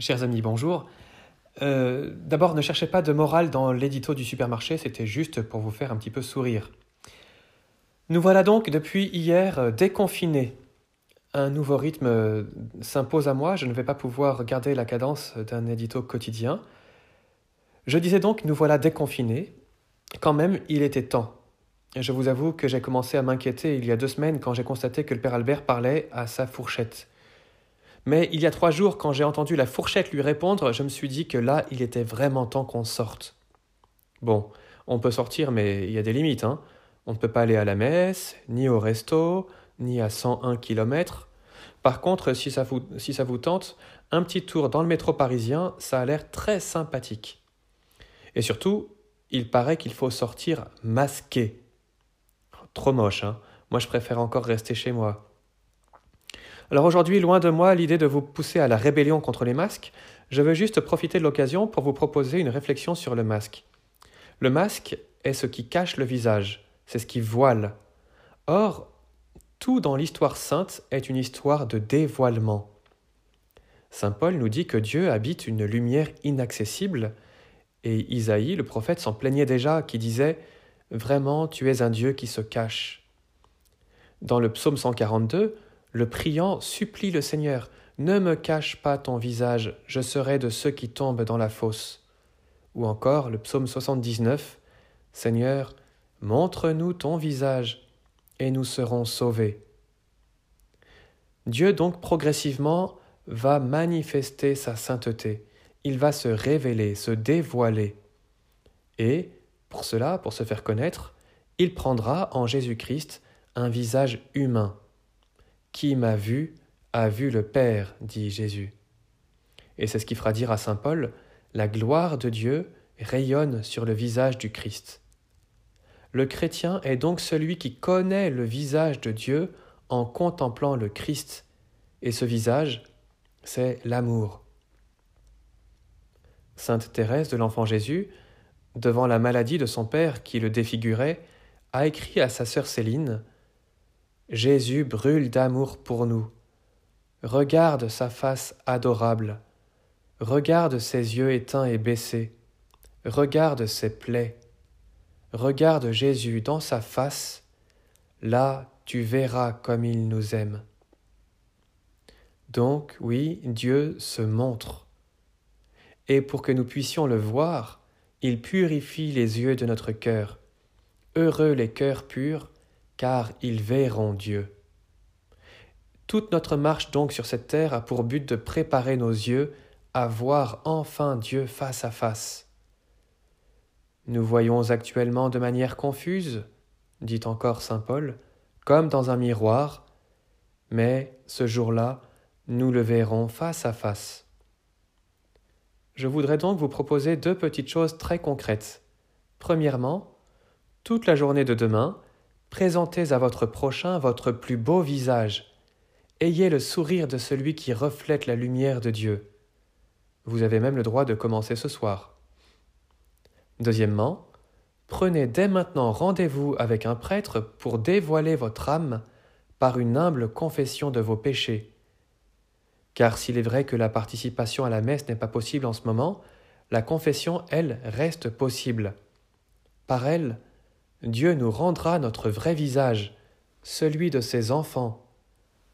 Chers amis, bonjour. Euh, D'abord, ne cherchez pas de morale dans l'édito du supermarché, c'était juste pour vous faire un petit peu sourire. Nous voilà donc depuis hier déconfinés. Un nouveau rythme euh, s'impose à moi, je ne vais pas pouvoir garder la cadence d'un édito quotidien. Je disais donc, nous voilà déconfinés. Quand même, il était temps. Je vous avoue que j'ai commencé à m'inquiéter il y a deux semaines quand j'ai constaté que le père Albert parlait à sa fourchette. Mais il y a trois jours, quand j'ai entendu la fourchette lui répondre, je me suis dit que là, il était vraiment temps qu'on sorte. Bon, on peut sortir, mais il y a des limites. Hein. On ne peut pas aller à la messe, ni au resto, ni à 101 km. Par contre, si ça, vous, si ça vous tente, un petit tour dans le métro parisien, ça a l'air très sympathique. Et surtout, il paraît qu'il faut sortir masqué. Trop moche, hein. Moi, je préfère encore rester chez moi. Alors aujourd'hui, loin de moi l'idée de vous pousser à la rébellion contre les masques, je veux juste profiter de l'occasion pour vous proposer une réflexion sur le masque. Le masque est ce qui cache le visage, c'est ce qui voile. Or, tout dans l'histoire sainte est une histoire de dévoilement. Saint Paul nous dit que Dieu habite une lumière inaccessible, et Isaïe, le prophète, s'en plaignait déjà, qui disait Vraiment, tu es un Dieu qui se cache. Dans le psaume 142, le priant supplie le Seigneur Ne me cache pas ton visage, je serai de ceux qui tombent dans la fosse. Ou encore le psaume 79 Seigneur, montre-nous ton visage, et nous serons sauvés. Dieu donc progressivement va manifester sa sainteté, il va se révéler, se dévoiler. Et, pour cela, pour se faire connaître, il prendra en Jésus-Christ un visage humain, qui m'a vu a vu le Père, dit Jésus. Et c'est ce qui fera dire à Saint Paul, la gloire de Dieu rayonne sur le visage du Christ. Le chrétien est donc celui qui connaît le visage de Dieu en contemplant le Christ, et ce visage, c'est l'amour. Sainte Thérèse de l'Enfant Jésus, devant la maladie de son père qui le défigurait, a écrit à sa sœur Céline Jésus brûle d'amour pour nous. Regarde sa face adorable. Regarde ses yeux éteints et baissés. Regarde ses plaies. Regarde Jésus dans sa face. Là, tu verras comme il nous aime. Donc, oui, Dieu se montre. Et pour que nous puissions le voir, il purifie les yeux de notre cœur. Heureux les cœurs purs, car ils verront Dieu. Toute notre marche donc sur cette terre a pour but de préparer nos yeux à voir enfin Dieu face à face. Nous voyons actuellement de manière confuse, dit encore Saint Paul, comme dans un miroir, mais ce jour-là, nous le verrons face à face. Je voudrais donc vous proposer deux petites choses très concrètes. Premièrement, toute la journée de demain, Présentez à votre prochain votre plus beau visage. Ayez le sourire de celui qui reflète la lumière de Dieu. Vous avez même le droit de commencer ce soir. Deuxièmement, prenez dès maintenant rendez-vous avec un prêtre pour dévoiler votre âme par une humble confession de vos péchés. Car s'il est vrai que la participation à la messe n'est pas possible en ce moment, la confession, elle, reste possible. Par elle, Dieu nous rendra notre vrai visage, celui de ses enfants,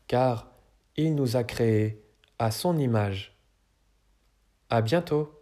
car il nous a créés à son image. À bientôt.